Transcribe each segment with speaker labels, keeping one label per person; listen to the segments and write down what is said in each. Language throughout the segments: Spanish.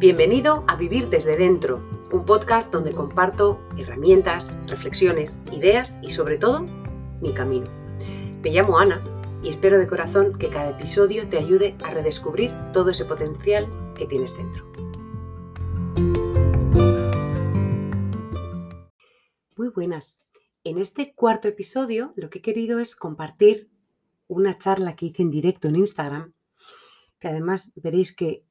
Speaker 1: Bienvenido a Vivir desde Dentro, un podcast donde comparto herramientas, reflexiones, ideas y sobre todo mi camino. Me llamo Ana y espero de corazón que cada episodio te ayude a redescubrir todo ese potencial que tienes dentro. Muy buenas. En este cuarto episodio lo que he querido es compartir una charla que hice en directo en Instagram, que además veréis que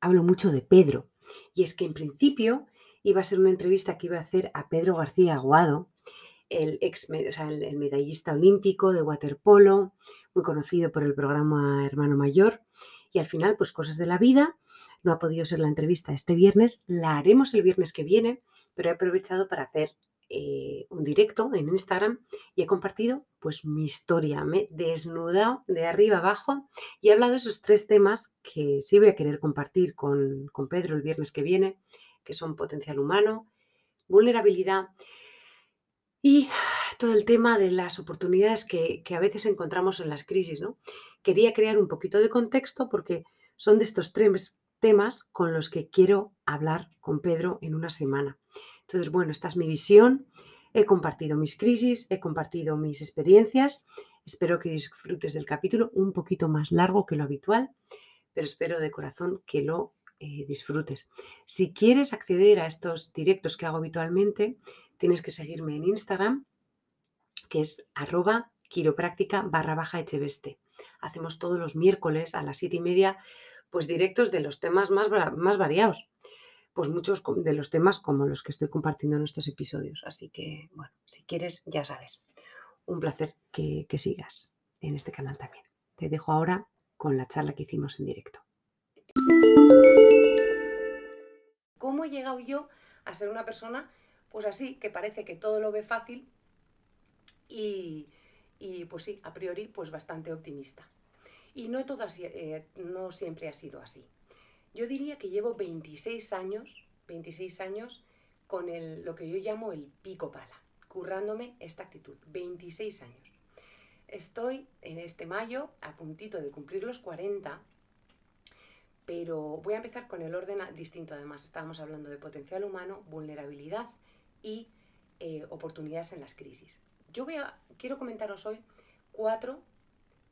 Speaker 1: hablo mucho de Pedro. Y es que en principio iba a ser una entrevista que iba a hacer a Pedro García Aguado, el ex medallista olímpico de waterpolo, muy conocido por el programa Hermano Mayor. Y al final, pues cosas de la vida. No ha podido ser la entrevista este viernes, la haremos el viernes que viene, pero he aprovechado para hacer eh, un directo en Instagram y he compartido pues mi historia. Me he desnudado de arriba abajo y he hablado de esos tres temas que sí voy a querer compartir con, Pedro el viernes que viene, que son potencial humano, vulnerabilidad y todo el tema de las oportunidades que, que, a veces encontramos en las crisis. ¿no? Quería crear un poquito de contexto porque son de estos tres temas con los que quiero hablar con Pedro en una semana. Entonces, bueno, esta es mi visión. He compartido mis crisis, he compartido mis experiencias. Espero que disfrutes del capítulo un poquito más largo que lo habitual, pero espero de corazón que lo eh, disfrutes. Si quieres acceder a estos directos que hago habitualmente, tienes que seguirme en Instagram, que es arroba quiropráctica barra baja echeveste. Hacemos todos los miércoles a las siete y media, pues directos de los temas más, más variados pues muchos de los temas como los que estoy compartiendo en estos episodios. Así que, bueno, si quieres, ya sabes. Un placer que, sigas en este canal también. Te dejo ahora con la charla que hicimos en directo. ¿Cómo he llegado yo a ser una persona, pues así, que parece que todo lo ve fácil y, pues sí, a priori, pues bastante optimista? Y no, todo eh, no siempre ha sido así. Yo diría que llevo 26 años, 26 años con el, lo que yo llamo el pico pala, currándome esta actitud. 26 años. Estoy en este mayo a puntito de cumplir los 40, pero voy a empezar con el orden distinto además. Estábamos hablando de potencial humano, vulnerabilidad y eh, oportunidades en las crisis. Yo voy a, quiero comentaros hoy cuatro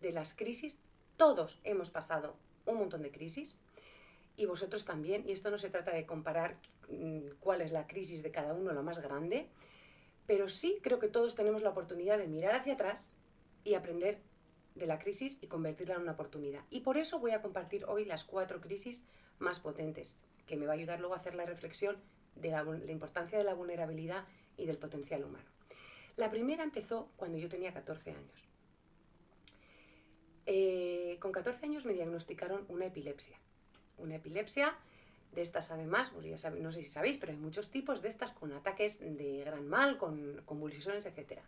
Speaker 1: de las crisis. Todos hemos pasado un montón de crisis, y vosotros también. Y esto no se trata de comparar mm, cuál es la crisis de cada uno, la más grande, pero sí creo que todos tenemos la oportunidad de mirar hacia atrás y aprender de la crisis y convertirla en una oportunidad. Y por eso voy a compartir hoy las cuatro crisis más potentes, que me va a ayudar luego a hacer la reflexión de la, importancia de la vulnerabilidad y del potencial humano. La primera empezó cuando yo tenía 14 años. Eh, con 14 años me diagnosticaron una epilepsia una epilepsia de estas además, pues ya no sé si sabéis, pero hay muchos tipos de estas con ataques de gran mal, con convulsiones, etc.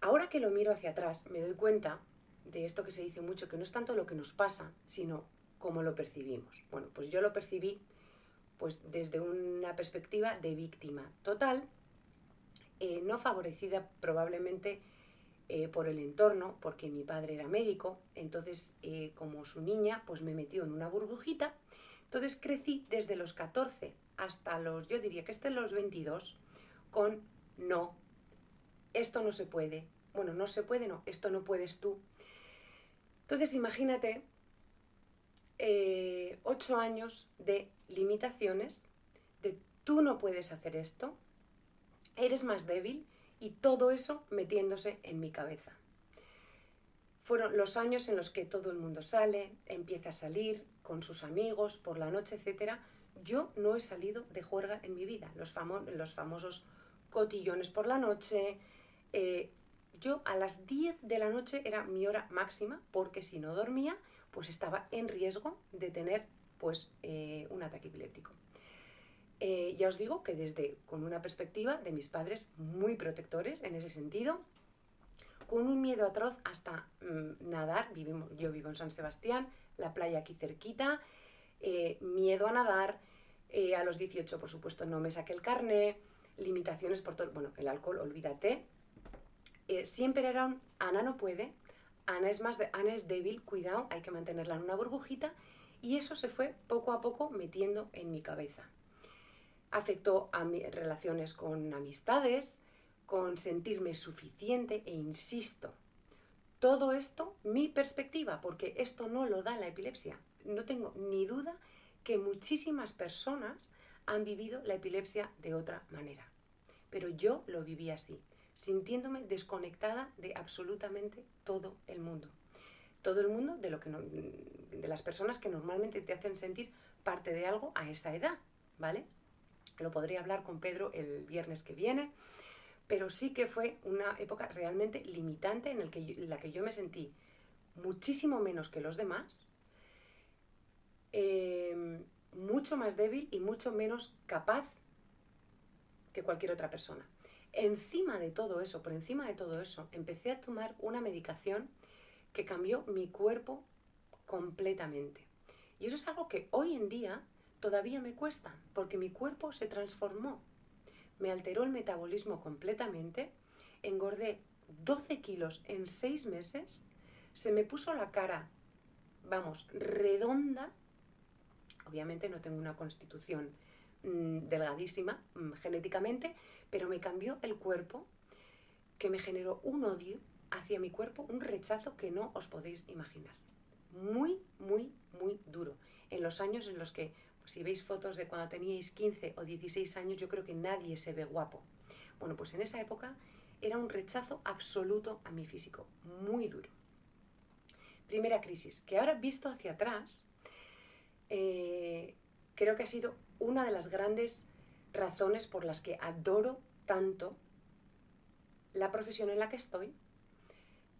Speaker 1: Ahora que lo miro hacia atrás, me doy cuenta de esto que se dice mucho, que no es tanto lo que nos pasa, sino cómo lo percibimos. Bueno, pues yo lo percibí pues desde una perspectiva de víctima total, eh, no favorecida probablemente eh, por el entorno, porque mi padre era médico, entonces eh, como su niña, pues me metió en una burbujita. Entonces crecí desde los 14 hasta los, yo diría que estén los 22, con no, esto no se puede. Bueno, no se puede, no, esto no puedes tú. Entonces imagínate eh, ocho años de limitaciones, de tú no puedes hacer esto, eres más débil, y todo eso metiéndose en mi cabeza. Fueron los años en los que todo el mundo sale, empieza a salir con sus amigos por la noche, etc. Yo no he salido de juerga en mi vida. Los, los famosos cotillones por la noche. Eh, yo a las 10 de la noche era mi hora máxima porque si no dormía, pues estaba en riesgo de tener pues, eh, un ataque epiléptico. Eh, ya os digo que desde con una perspectiva de mis padres muy protectores en ese sentido, con un miedo atroz hasta mm, nadar, yo vivo en San Sebastián, la playa aquí cerquita, eh, miedo a nadar, eh, a los 18 por supuesto no me saqué el carné, limitaciones por todo, bueno, el alcohol, olvídate, siempre era un, Ana no puede, Ana es, más Ana es débil, cuidado, hay que mantenerla en una burbujita Y eso se fue poco a poco metiendo en mi cabeza. Afectó a mis relaciones con amistades, con sentirme suficiente e insisto, todo esto mi perspectiva, porque esto no lo da la epilepsia. No tengo ni duda que muchísimas personas han vivido la epilepsia de otra manera. Pero yo lo viví así, sintiéndome desconectada de absolutamente todo el mundo. Todo el mundo de, lo que de las personas que normalmente te hacen sentir parte de algo a esa edad, ¿vale? Lo podría hablar con Pedro el viernes que viene, pero sí que fue una época realmente limitante en, la que yo me sentí muchísimo menos que los demás, eh, mucho más débil y mucho menos capaz que cualquier otra persona. Encima de todo eso, por encima de todo eso, empecé a tomar una medicación que cambió mi cuerpo completamente. Y eso es algo que hoy en día todavía me cuesta, porque mi cuerpo se transformó. Me alteró el metabolismo completamente, engordé 12 kilos en 6 meses, se me puso la cara, vamos, redonda. Obviamente no tengo una constitución mm, delgadísima mm, genéticamente, pero me cambió el cuerpo que me generó un odio hacia mi cuerpo, un rechazo que no os podéis imaginar. Muy, muy, muy duro. En los años en los que, si veis fotos de cuando teníais 15 o 16 años, yo creo que nadie se ve guapo. Bueno, pues en esa época era un rechazo absoluto a mi físico, muy duro. Primera crisis, que ahora visto hacia atrás, eh, creo que ha sido una de las grandes razones por las que adoro tanto la profesión en la que estoy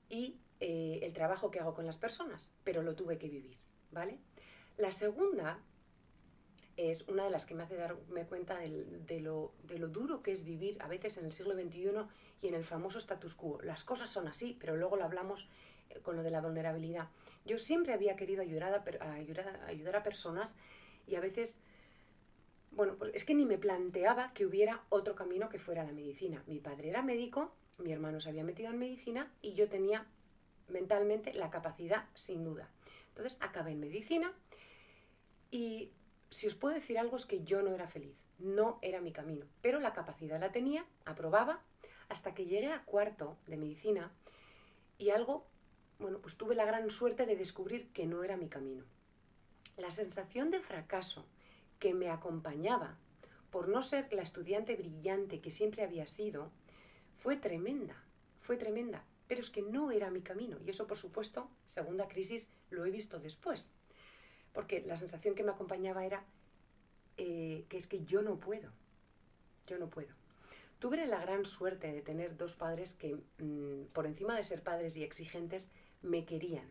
Speaker 1: y eh, el trabajo que hago con las personas, pero lo tuve que vivir, ¿vale? La segunda es una de las que me hace darme cuenta de, lo, de, lo, duro que es vivir a veces en el siglo XXI y en el famoso status quo. Las cosas son así, pero luego lo hablamos eh, con lo de la vulnerabilidad. Yo siempre había querido ayudar a, ayudar, ayudar a personas y a veces, bueno, pues es que ni me planteaba que hubiera otro camino que fuera la medicina. Mi padre era médico, mi hermano se había metido en medicina y yo tenía mentalmente la capacidad, sin duda. Entonces acabé en medicina y si os puedo decir algo es que yo no era feliz, no era mi camino, pero la capacidad la tenía, aprobaba, hasta que llegué a cuarto de medicina y algo, bueno, pues tuve la gran suerte de descubrir que no era mi camino. La sensación de fracaso que me acompañaba por no ser la estudiante brillante que siempre había sido, fue tremenda, fue tremenda, pero es que no era mi camino y eso por supuesto, segunda crisis, lo he visto después porque la sensación que me acompañaba era eh, que es que yo no puedo, yo no puedo. Tuve la gran suerte de tener dos padres que, mm, por encima de ser padres y exigentes, me querían.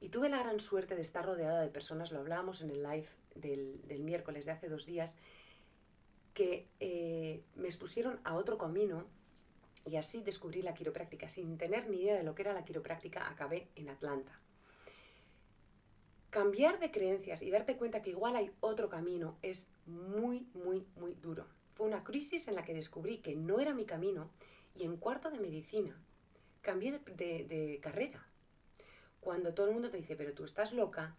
Speaker 1: Y tuve la gran suerte de estar rodeada de personas, lo hablábamos en el live del, miércoles de hace dos días, que eh, me expusieron a otro camino y así descubrí la quiropráctica. Sin tener ni idea de lo que era la quiropráctica, acabé en Atlanta. Cambiar de creencias y darte cuenta que igual hay otro camino es muy, muy, muy duro. Fue una crisis en la que descubrí que no era mi camino y en cuarto de medicina cambié de, carrera. Cuando todo el mundo te dice, pero tú estás loca,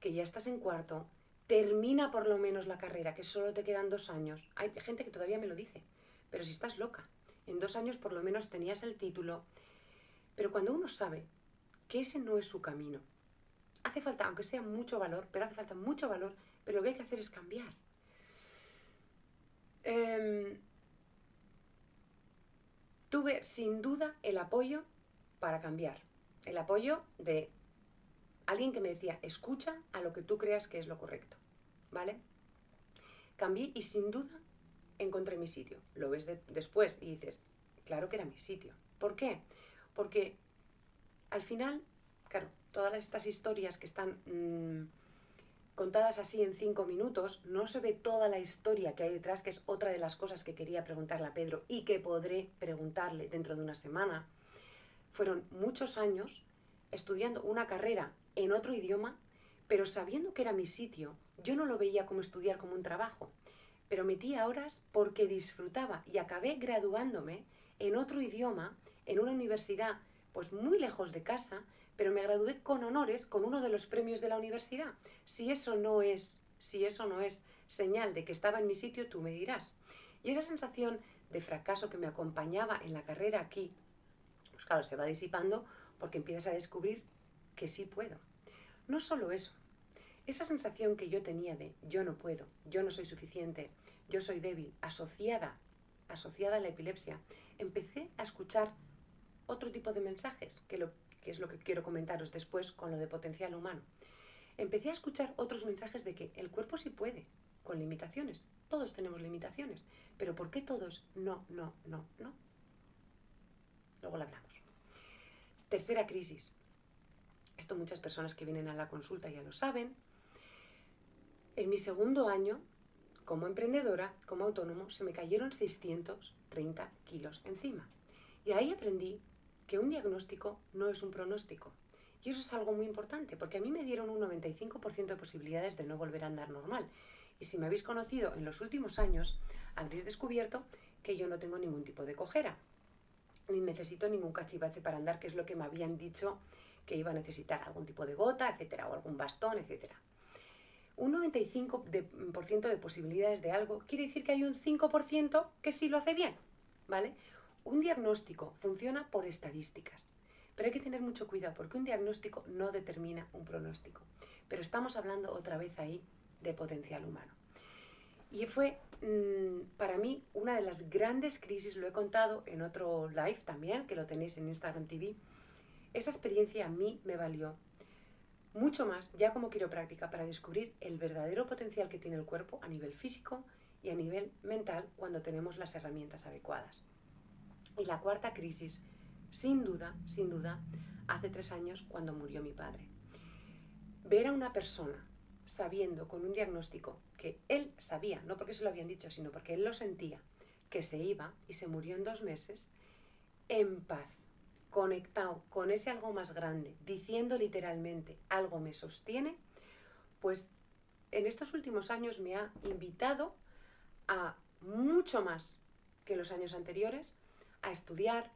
Speaker 1: que ya estás en cuarto, termina por lo menos la carrera, que solo te quedan dos años. Hay gente que todavía me lo dice, pero si estás loca, en dos años por lo menos tenías el título. Pero cuando uno sabe que ese no es su camino, hace falta, aunque sea mucho valor, pero hace falta mucho valor, pero lo que hay que hacer es cambiar. Em, tuve sin duda el apoyo para cambiar. El apoyo de alguien que me decía, escucha a lo que tú creas que es lo correcto. ¿Vale? Cambié y sin duda encontré mi sitio. Lo ves después y dices, claro que era mi sitio. ¿Por qué? Porque al final, todas estas historias que están mm, contadas así en cinco minutos, no se ve toda la historia que hay detrás, que es otra de las cosas que quería preguntarle a Pedro y que podré preguntarle dentro de una semana. Fueron muchos años estudiando una carrera en otro idioma, pero sabiendo que era mi sitio, yo no lo veía como estudiar como un trabajo, pero metía horas porque disfrutaba y acabé graduándome en otro idioma, en una universidad pues muy lejos de casa, pero me gradué con honores con uno de los premios de la universidad. Si eso no es, si eso no es señal de que estaba en mi sitio, tú me dirás. Y esa sensación de fracaso que me acompañaba en la carrera aquí, pues claro, se va disipando porque empiezas a descubrir que sí puedo. No solo eso, esa sensación que yo tenía de yo no puedo, yo no soy suficiente, yo soy débil, asociada, asociada a la epilepsia, empecé a escuchar otro tipo de mensajes, que, lo, que es lo que quiero comentaros después con lo de potencial humano. Empecé a escuchar otros mensajes de que el cuerpo sí puede, con limitaciones. Todos tenemos limitaciones, pero ¿por qué todos no, no, no, no? Luego lo hablamos. Tercera crisis. Esto muchas personas que vienen a la consulta ya lo saben. En mi segundo año, como emprendedora, como autónomo, se me cayeron 630 kilos encima. Y ahí aprendí que un diagnóstico no es un pronóstico. Y eso es algo muy importante, porque a mí me dieron un 95% de posibilidades de no volver a andar normal. Y si me habéis conocido en los últimos años, habréis descubierto que yo no tengo ningún tipo de cojera, ni necesito ningún cachivache para andar, que es lo que me habían dicho que iba a necesitar, algún tipo de bota, etcétera, o algún bastón, etcétera. Un 95% de, posibilidades de algo quiere decir que hay un 5% que sí lo hace bien, ¿vale? Un diagnóstico funciona por estadísticas, pero hay que tener mucho cuidado porque un diagnóstico no determina un pronóstico. Pero estamos hablando otra vez ahí de potencial humano. Y fue mm, para mí una de las grandes crisis, lo he contado en otro live también, que lo tenéis en Instagram TV. Esa experiencia a mí me valió mucho más ya como quiropráctica para descubrir el verdadero potencial que tiene el cuerpo a nivel físico y a nivel mental cuando tenemos las herramientas adecuadas. Y la cuarta crisis, sin duda, sin duda, hace tres años cuando murió mi padre. Ver a una persona sabiendo con un diagnóstico que él sabía, no porque se lo habían dicho, sino porque él lo sentía, que se iba y se murió en dos meses, en paz, conectado con ese algo más grande, diciendo literalmente algo me sostiene, pues en estos últimos años me ha invitado a mucho más que los años anteriores, a estudiar,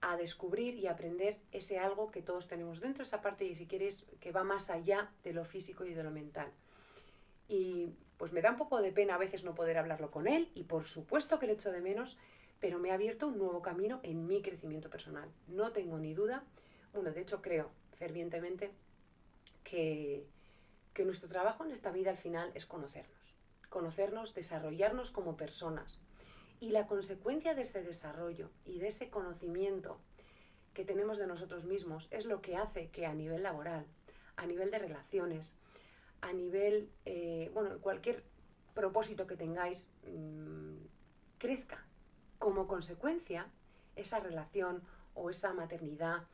Speaker 1: a descubrir y aprender ese algo que todos tenemos dentro, esa parte, y si quieres, que va más allá de lo físico y de lo mental. Y pues me da un poco de pena a veces no poder hablarlo con él, y por supuesto que le echo de menos, pero me ha abierto un nuevo camino en mi crecimiento personal. No tengo ni duda, bueno, de hecho creo fervientemente que, que nuestro trabajo en esta vida al final es conocernos, conocernos, desarrollarnos como personas, y la consecuencia de ese desarrollo y de ese conocimiento que tenemos de nosotros mismos es lo que hace que a nivel laboral, a nivel de relaciones, a nivel, eh, bueno, cualquier propósito que tengáis, mm, crezca. Como consecuencia, esa relación o esa maternidad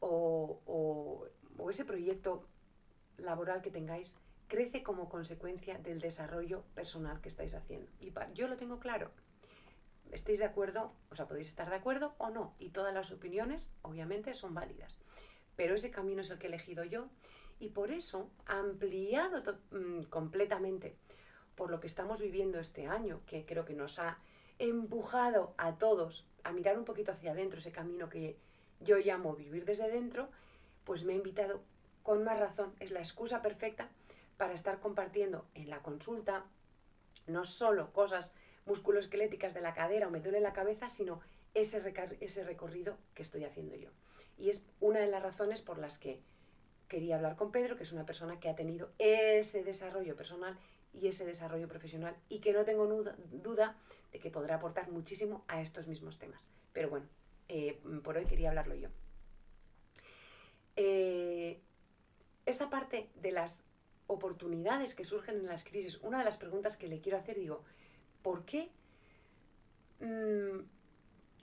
Speaker 1: o, o ese proyecto laboral que tengáis crece como consecuencia del desarrollo personal que estáis haciendo. Y yo lo tengo claro, estéis de acuerdo, o sea, podéis estar de acuerdo o no, y todas las opiniones, obviamente, son válidas. Pero ese camino es el que he elegido yo y por eso, ampliado mm, completamente por lo que estamos viviendo este año, que creo que nos ha empujado a todos a mirar un poquito hacia adentro, ese camino que yo llamo vivir desde dentro, pues me ha invitado con más razón, es la excusa perfecta para estar compartiendo en la consulta no solo cosas musculoesqueléticas de la cadera o me duele la cabeza, sino ese, ese recorrido que estoy haciendo yo. Y es una de las razones por las que quería hablar con Pedro, que es una persona que ha tenido ese desarrollo personal y ese desarrollo profesional y que no tengo duda de que podrá aportar muchísimo a estos mismos temas. Pero bueno, eh, por hoy quería hablarlo yo. Eh, esa parte de las oportunidades que surgen en las crisis, una de las preguntas que le quiero hacer, digo, ¿por qué, mm,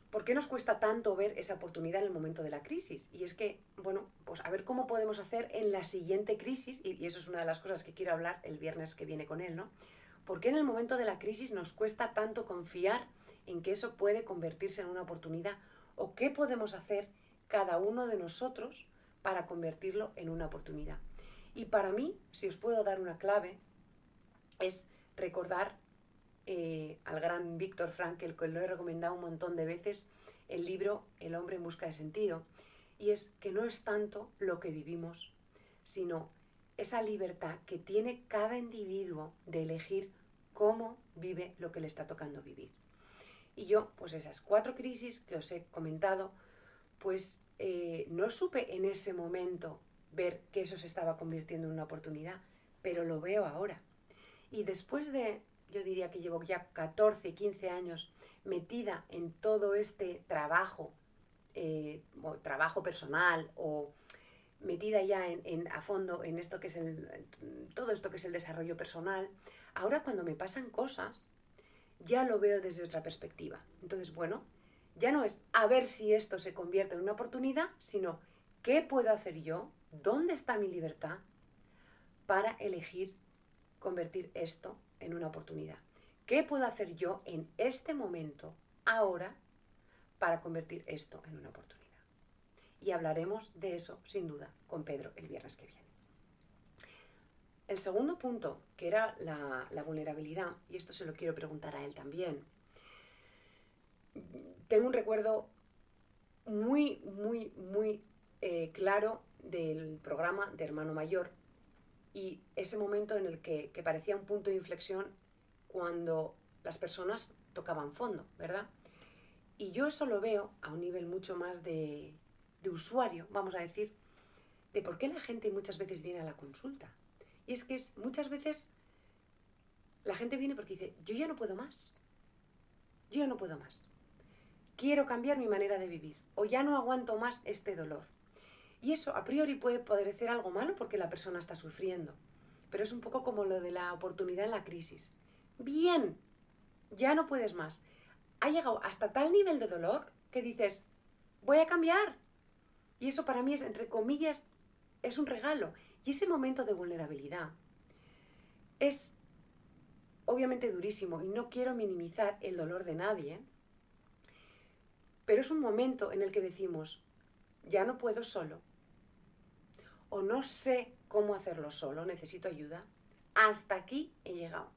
Speaker 1: ¿por qué nos cuesta tanto ver esa oportunidad en el momento de la crisis? Y es que, bueno, pues a ver cómo podemos hacer en la siguiente crisis, y, eso es una de las cosas que quiero hablar el viernes que viene con él, ¿no? ¿Por qué en el momento de la crisis nos cuesta tanto confiar en que eso puede convertirse en una oportunidad? ¿O qué podemos hacer cada uno de nosotros para convertirlo en una oportunidad? Y para mí, si os puedo dar una clave, es recordar eh, al gran Víctor Frankl, que lo he recomendado un montón de veces, el libro El hombre en busca de sentido. Y es que no es tanto lo que vivimos, sino esa libertad que tiene cada individuo de elegir cómo vive lo que le está tocando vivir. Y yo, pues esas cuatro crisis que os he comentado, pues eh, no supe en ese momento ver que eso se estaba convirtiendo en una oportunidad, pero lo veo ahora. Y después de, yo diría que llevo ya 14, 15 años metida en todo este trabajo, eh, trabajo personal o metida ya en, a fondo en esto que es el, todo esto que es el desarrollo personal, ahora cuando me pasan cosas, ya lo veo desde otra perspectiva. Entonces, bueno, ya no es a ver si esto se convierte en una oportunidad, sino qué puedo hacer yo, dónde está mi libertad para elegir convertir esto en una oportunidad. ¿Qué puedo hacer yo en este momento, ahora, para convertir esto en una oportunidad? Y hablaremos de eso, sin duda, con Pedro el viernes que viene. El segundo punto, que era la, vulnerabilidad, y esto se lo quiero preguntar a él también, tengo un recuerdo muy, muy, muy eh, claro del programa de Hermano Mayor y ese momento en el que, que, parecía un punto de inflexión cuando las personas tocaban fondo, ¿verdad? Y yo eso lo veo a un nivel mucho más de, de usuario, vamos a decir, de por qué la gente muchas veces viene a la consulta. Y es que es, muchas veces la gente viene porque dice, yo ya no puedo más, yo ya no puedo más, quiero cambiar mi manera de vivir o ya no aguanto más este dolor. Y eso a priori puede parecer algo malo porque la persona está sufriendo, pero es un poco como lo de la oportunidad en la crisis. Bien, ya no puedes más. Ha llegado hasta tal nivel de dolor que dices, voy a cambiar, y eso para mí es, entre comillas, es un regalo. Y ese momento de vulnerabilidad es obviamente durísimo y no quiero minimizar el dolor de nadie, pero es un momento en el que decimos, ya no puedo solo, o no sé cómo hacerlo solo, necesito ayuda, hasta aquí he llegado.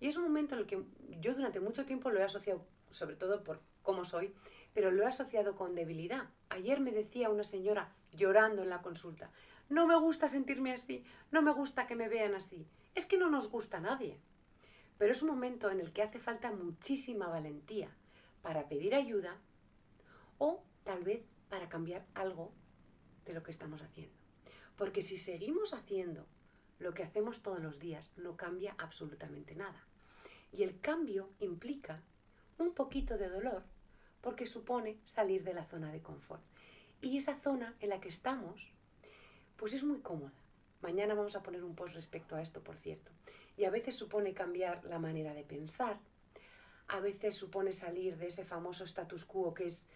Speaker 1: Y es un momento en el que yo durante mucho tiempo lo he asociado, sobre todo por cómo soy, pero lo he asociado con debilidad. Ayer me decía una señora llorando en la consulta, no me gusta sentirme así, no me gusta que me vean así. Es que no nos gusta a nadie. Pero es un momento en el que hace falta muchísima valentía para pedir ayuda o tal vez para cambiar algo de lo que estamos haciendo. Porque si seguimos haciendo lo que hacemos todos los días, no cambia absolutamente nada. Y el cambio implica un poquito de dolor porque supone salir de la zona de confort. Y esa zona en la que estamos, pues es muy cómoda. Mañana vamos a poner un post respecto a esto, por cierto. Y a veces supone cambiar la manera de pensar, a veces supone salir de ese famoso status quo que es,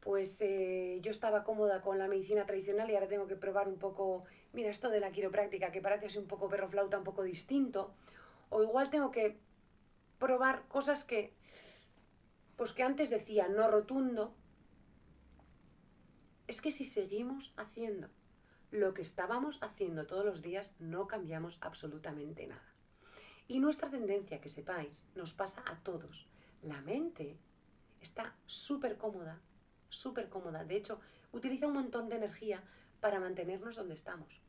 Speaker 1: pues eh, yo estaba cómoda con la medicina tradicional y ahora tengo que probar un poco, mira, esto de la quiropráctica que parece así un poco perro flauta, un poco distinto, o igual tengo que probar cosas que pues que antes decía no rotundo, es que si seguimos haciendo lo que estábamos haciendo todos los días, no cambiamos absolutamente nada. Y nuestra tendencia, que sepáis, nos pasa a todos. La mente está súper cómoda, súper cómoda. De hecho, utiliza un montón de energía para mantenernos donde estamos,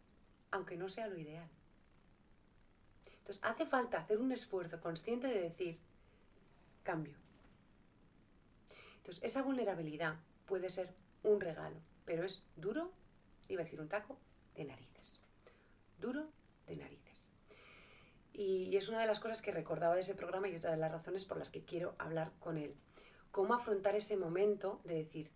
Speaker 1: aunque no sea lo ideal. Entonces, hace falta hacer un esfuerzo consciente de decir, cambio, entonces, esa vulnerabilidad puede ser un regalo, pero es duro, iba a decir un taco, de narices. Duro de narices. Y es una de las cosas que recordaba de ese programa y otra de las razones por las que quiero hablar con él. Cómo afrontar ese momento de decir,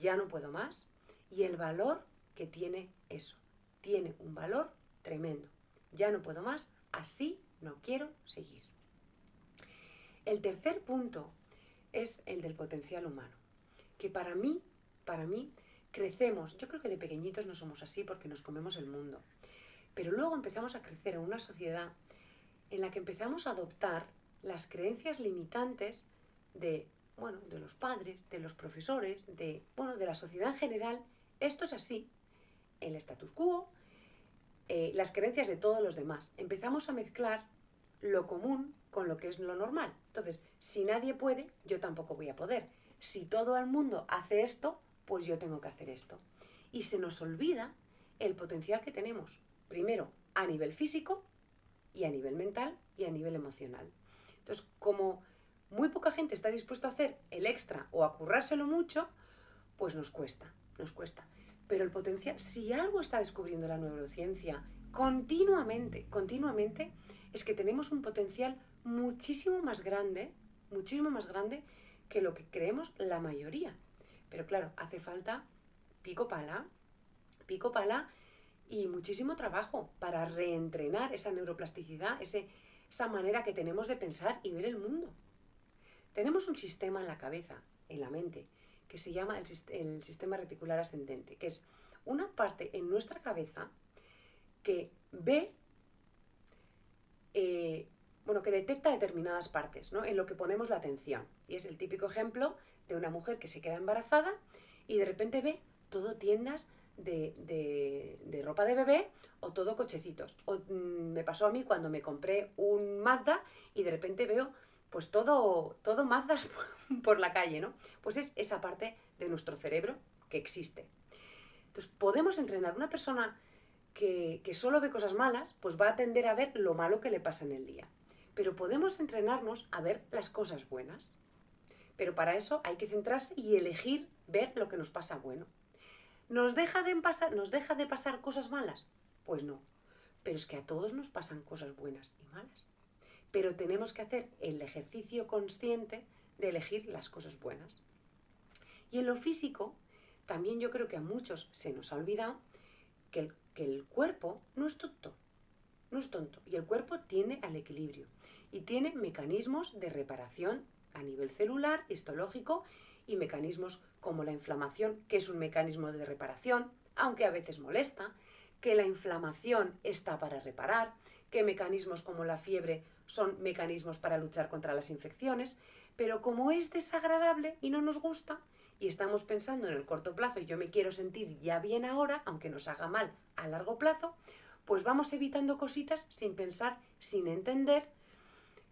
Speaker 1: ya no puedo más, y el valor que tiene eso. Tiene un valor tremendo. Ya no puedo más, así no quiero seguir. El tercer punto es el del potencial humano. Que para mí, para mí, crecemos, yo creo que de pequeñitos no somos así porque nos comemos el mundo, pero luego empezamos a crecer en una sociedad en la que empezamos a adoptar las creencias limitantes de, bueno, de los padres, de los profesores, de, bueno, de la sociedad en general. Esto es así. El status quo, eh, las creencias de todos los demás. Empezamos a mezclar lo común con lo que es lo normal. Entonces, si nadie puede, yo tampoco voy a poder. Si todo el mundo hace esto, pues yo tengo que hacer esto. Y se nos olvida el potencial que tenemos, primero a nivel físico y a nivel mental y a nivel emocional. Entonces, como muy poca gente está dispuesta a hacer el extra o a currárselo mucho, pues nos cuesta, nos cuesta. Pero el potencial, si algo está descubriendo la neurociencia continuamente, continuamente, es que tenemos un potencial muchísimo más grande, muchísimo más grande que lo que creemos la mayoría. Pero claro, hace falta pico pala, pico pala y muchísimo trabajo para reentrenar esa neuroplasticidad, esa manera que tenemos de pensar y ver el mundo. Tenemos un sistema en la cabeza, en la mente, que se llama el, sistema reticular ascendente, que es una parte en nuestra cabeza que ve, eh, bueno, que detecta determinadas partes, ¿no? En lo que ponemos la atención. Y es el típico ejemplo de una mujer que se queda embarazada y de repente ve todo tiendas de, ropa de bebé o todo cochecitos. O, mm, me pasó a mí cuando me compré un Mazda y de repente veo pues todo, todo Mazdas por la calle, ¿no? Pues es esa parte de nuestro cerebro que existe. Entonces, podemos entrenar una persona que, que solo ve cosas malas, pues va a tender a ver lo malo que le pasa en el día. Pero podemos entrenarnos a ver las cosas buenas. Pero para eso hay que centrarse y elegir ver lo que nos pasa bueno. ¿Nos deja de pasar, ¿nos deja de pasar cosas malas? Pues no. Pero es que a todos nos pasan cosas buenas y malas. Pero tenemos que hacer el ejercicio consciente de elegir las cosas buenas. Y en lo físico, también yo creo que a muchos se nos ha olvidado que el, que el cuerpo no es tonto. No es tonto. Y el cuerpo tiene al equilibrio. Y tiene mecanismos de reparación a nivel celular, histológico y mecanismos como la inflamación, que es un mecanismo de reparación, aunque a veces molesta, que la inflamación está para reparar, que mecanismos como la fiebre son mecanismos para luchar contra las infecciones, pero como es desagradable y no nos gusta, y estamos pensando en el corto plazo y yo me quiero sentir ya bien ahora, aunque nos haga mal a largo plazo, pues vamos evitando cositas sin pensar, sin entender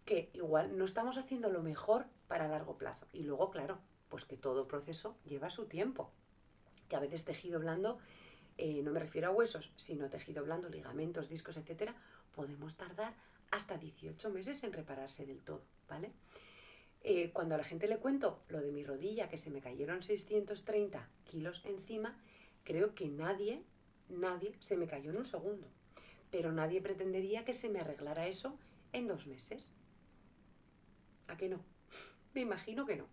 Speaker 1: que igual no estamos haciendo lo mejor para largo plazo. Y luego, claro, pues que todo proceso lleva su tiempo. Que a veces tejido blando, eh, no me refiero a huesos, sino tejido blando, ligamentos, discos, etcétera, podemos tardar hasta 18 meses en repararse del todo, ¿vale? Eh, cuando a la gente le cuento lo de mi rodilla, que se me cayeron 630 kilos encima, creo que nadie, nadie se me cayó en un segundo. Pero nadie pretendería que se me arreglara eso en dos meses. ¿A qué no? Me imagino que no.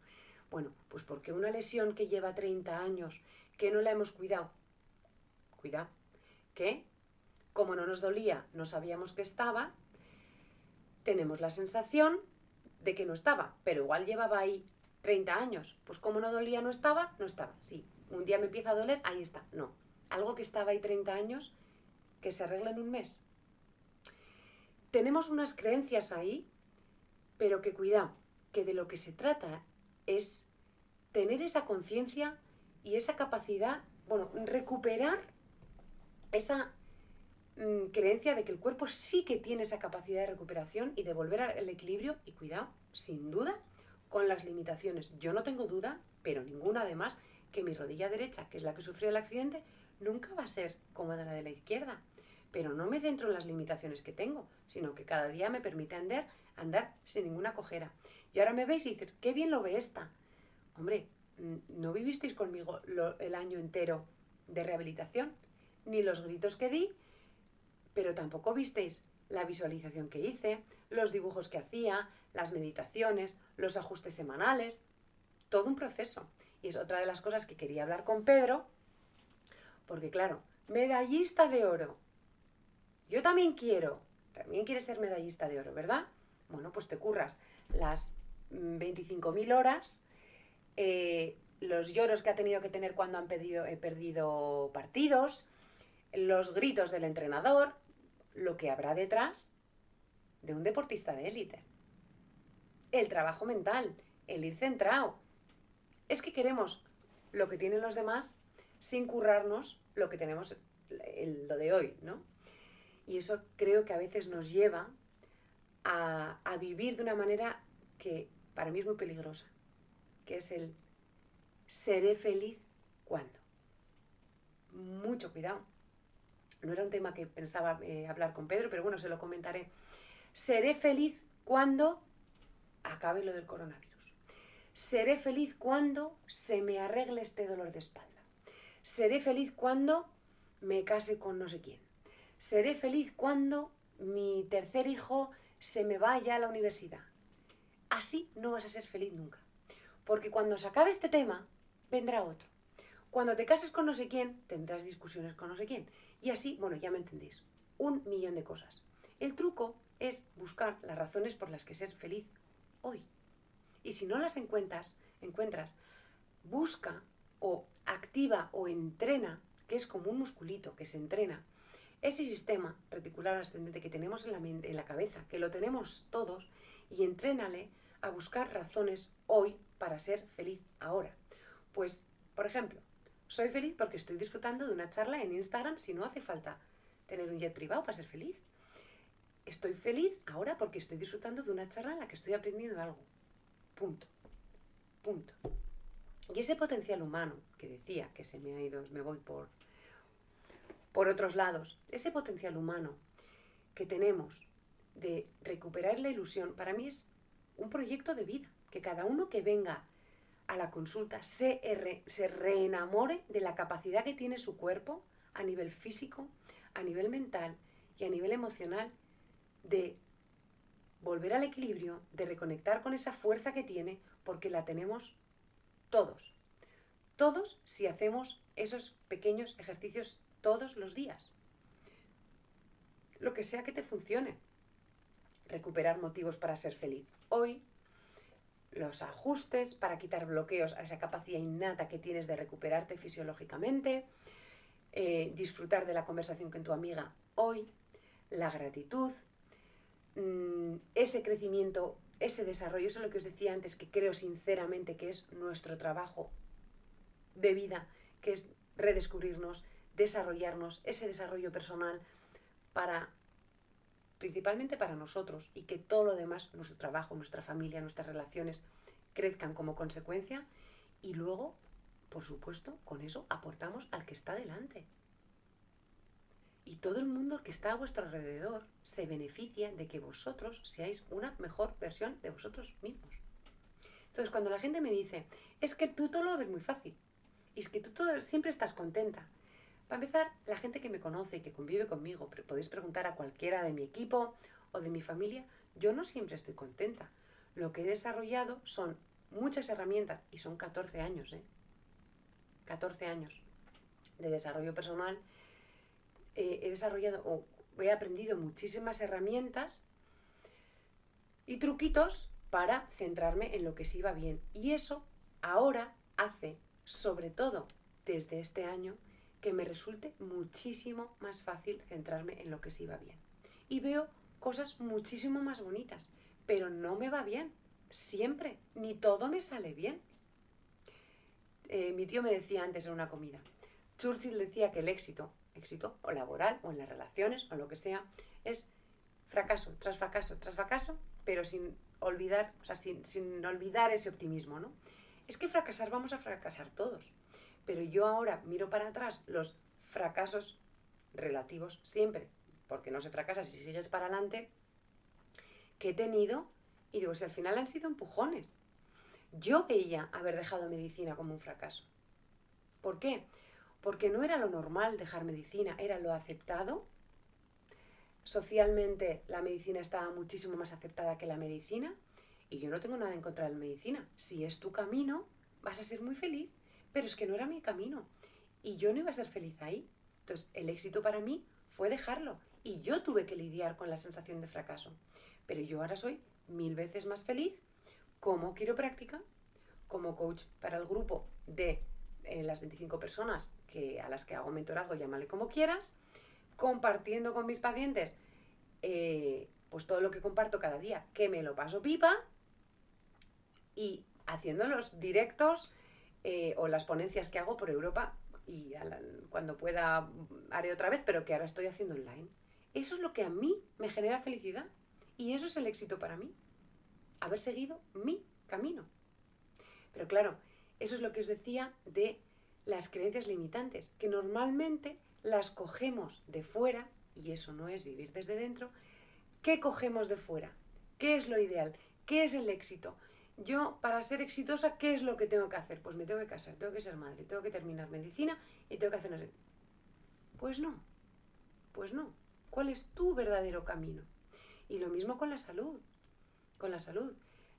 Speaker 1: Bueno, pues porque una lesión que lleva 30 años, que no la hemos cuidado, cuidado, que como no nos dolía, no sabíamos que estaba, tenemos la sensación de que no estaba, pero igual llevaba ahí 30 años. Pues como no dolía, no estaba, no estaba. Sí, un día me empieza a doler, ahí está. No, algo que estaba ahí 30 años, que se arregla en un mes. Tenemos unas creencias ahí, pero que cuidado, que de lo que se trata es tener esa conciencia y esa capacidad, bueno, recuperar esa mm, creencia de que el cuerpo sí que tiene esa capacidad de recuperación y de volver al equilibrio y cuidado, sin duda, con las limitaciones. Yo no tengo duda, pero ninguna además, que mi rodilla derecha, que es la que sufrió el accidente, nunca va a ser como la de la izquierda. Pero no me centro en las limitaciones que tengo, sino que cada día me permite andar, andar sin ninguna cojera. Y ahora me veis y dices, qué bien lo ve esta. Hombre, ¿no vivisteis conmigo el año entero de rehabilitación? Ni los gritos que di, pero tampoco visteis la visualización que hice, los dibujos que hacía, las meditaciones, los ajustes semanales, todo un proceso. Y es otra de las cosas que quería hablar con Pedro, porque claro, medallista de oro. Yo también quiero, también quieres ser medallista de oro, ¿verdad? Bueno, pues te curras las 25.000 horas, eh, los lloros que ha tenido que tener cuando han perdido partidos, los gritos del entrenador, lo que habrá detrás de un deportista de élite. El trabajo mental, el ir centrado. Es que queremos lo que tienen los demás sin currarnos lo que tenemos lo de hoy, ¿no? Y eso creo que a veces nos lleva a, a vivir de una manera que para mí es muy peligrosa, que es el seré feliz cuándo. Mucho cuidado. No era un tema que pensaba eh, hablar con Pedro, pero bueno, se lo comentaré. Seré feliz cuando acabe lo del coronavirus. Seré feliz cuando se me arregle este dolor de espalda. Seré feliz cuando me case con no sé quién. Seré feliz cuando mi tercer hijo se me vaya a la universidad. Así no vas a ser feliz nunca. Porque cuando se acabe este tema, vendrá otro. Cuando te cases con no sé quién, tendrás discusiones con no sé quién. Y así, bueno, ya me entendéis, un millón de cosas. El truco es buscar las razones por las que ser feliz hoy. Y si no las encuentras, encuentras, busca o activa o entrena, que es como un musculito que se entrena, ese sistema reticular ascendente que tenemos en la, en la cabeza, que lo tenemos todos, y entrénale a buscar razones hoy para ser feliz ahora. Pues, por ejemplo, soy feliz porque estoy disfrutando de una charla en Instagram si no hace falta tener un jet privado para ser feliz. Estoy feliz ahora porque estoy disfrutando de una charla en la que estoy aprendiendo algo. Punto. Punto. Y ese potencial humano que decía que se me ha ido, me voy por, por otros lados, ese potencial humano que tenemos de recuperar la ilusión, para mí es un proyecto de vida, que cada uno que venga a la consulta se, se reenamore de la capacidad que tiene su cuerpo a nivel físico, a nivel mental y a nivel emocional de volver al equilibrio, de reconectar con esa fuerza que tiene, porque la tenemos todos. Todos si hacemos esos pequeños ejercicios todos los días. Lo que sea que te funcione. Recuperar motivos para ser feliz. Hoy los ajustes para quitar bloqueos a esa capacidad innata que tienes de recuperarte fisiológicamente, eh, disfrutar de la conversación con tu amiga hoy, la gratitud, mm, ese crecimiento, ese desarrollo, eso es lo que os decía antes, que creo sinceramente que es nuestro trabajo de vida, que es redescubrirnos, desarrollarnos, ese desarrollo personal para principalmente para nosotros y que todo lo demás, nuestro trabajo, nuestra familia, nuestras relaciones, crezcan como consecuencia y luego, por supuesto, con eso aportamos al que está delante. Y todo el mundo que está a vuestro alrededor se beneficia de que vosotros seáis una mejor versión de vosotros mismos. Entonces, cuando la gente me dice, es que tú todo lo ves muy fácil, y es que tú todo, siempre estás contenta, para empezar, la gente que me conoce y que convive conmigo, podéis preguntar a cualquiera de mi equipo o de mi familia, yo no siempre estoy contenta. Lo que he desarrollado son muchas herramientas y son 14 años, ¿eh? 14 años de desarrollo personal. Eh, he desarrollado o he aprendido muchísimas herramientas y truquitos para centrarme en lo que sí va bien. Y eso ahora hace, sobre todo desde este año, que me resulte muchísimo más fácil centrarme en lo que sí va bien. Y veo cosas muchísimo más bonitas, pero no me va bien, siempre, ni todo me sale bien. Eh, mi tío me decía antes en una comida, Churchill decía que el éxito, éxito o laboral o en las relaciones o lo que sea, es fracaso tras fracaso tras fracaso, pero sin olvidar, o sea, sin, sin olvidar ese optimismo, ¿no? Es que fracasar vamos a fracasar todos. Pero yo ahora miro para atrás los fracasos relativos siempre, porque no se fracasa si sigues para adelante, que he tenido y digo, si al final han sido empujones. Yo veía haber dejado medicina como un fracaso. ¿Por qué? Porque no era lo normal dejar medicina, era lo aceptado. Socialmente la medicina estaba muchísimo más aceptada que la medicina y yo no tengo nada en contra de la medicina. Si es tu camino, vas a ser muy feliz pero es que no era mi camino y yo no iba a ser feliz ahí. Entonces, el éxito para mí fue dejarlo y yo tuve que lidiar con la sensación de fracaso. Pero yo ahora soy mil veces más feliz como quiropráctica, como coach para el grupo de eh, las 25 personas que, a las que hago mentorazgo, llámale como quieras, compartiendo con mis pacientes eh, pues todo lo que comparto cada día, que me lo paso pipa, y haciendo los directos eh, o las ponencias que hago por Europa y cuando pueda haré otra vez, pero que ahora estoy haciendo online. Eso es lo que a mí me genera felicidad y eso es el éxito para mí, haber seguido mi camino. Pero claro, eso es lo que os decía de las creencias limitantes, que normalmente las cogemos de fuera, y eso no es vivir desde dentro. ¿Qué cogemos de fuera? ¿Qué es lo ideal? ¿Qué es el éxito? Yo, para ser exitosa, ¿qué es lo que tengo que hacer? Pues me tengo que casar, tengo que ser madre, tengo que terminar medicina y tengo que hacer... Pues no, pues no. ¿Cuál es tu verdadero camino? Y lo mismo con la salud, con la salud.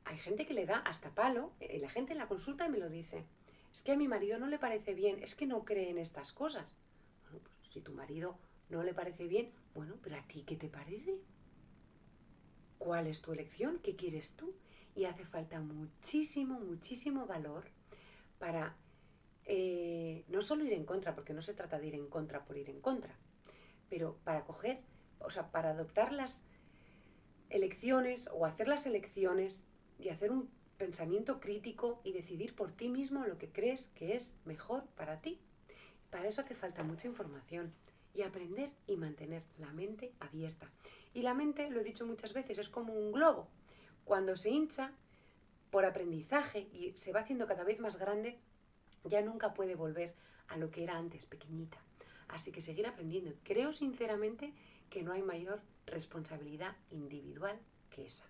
Speaker 1: Hay gente que le da hasta palo, eh, la gente en la consulta me lo dice. Es que a mi marido no le parece bien, es que no cree en estas cosas. Bueno, pues si tu marido no le parece bien, bueno, pero a ti, ¿qué te parece? ¿Cuál es tu elección? ¿Qué quieres tú? Y hace falta muchísimo, muchísimo valor para eh, no solo ir en contra, porque no se trata de ir en contra por ir en contra, pero para coger, o sea, para adoptar las elecciones o hacer las elecciones y hacer un pensamiento crítico y decidir por ti mismo lo que crees que es mejor para ti. Para eso hace falta mucha información y aprender y mantener la mente abierta. Y la mente, lo he dicho muchas veces, es como un globo. Cuando se hincha por aprendizaje y se va haciendo cada vez más grande, ya nunca puede volver a lo que era antes, pequeñita. Así que seguir aprendiendo. Creo sinceramente que no hay mayor responsabilidad individual que esa.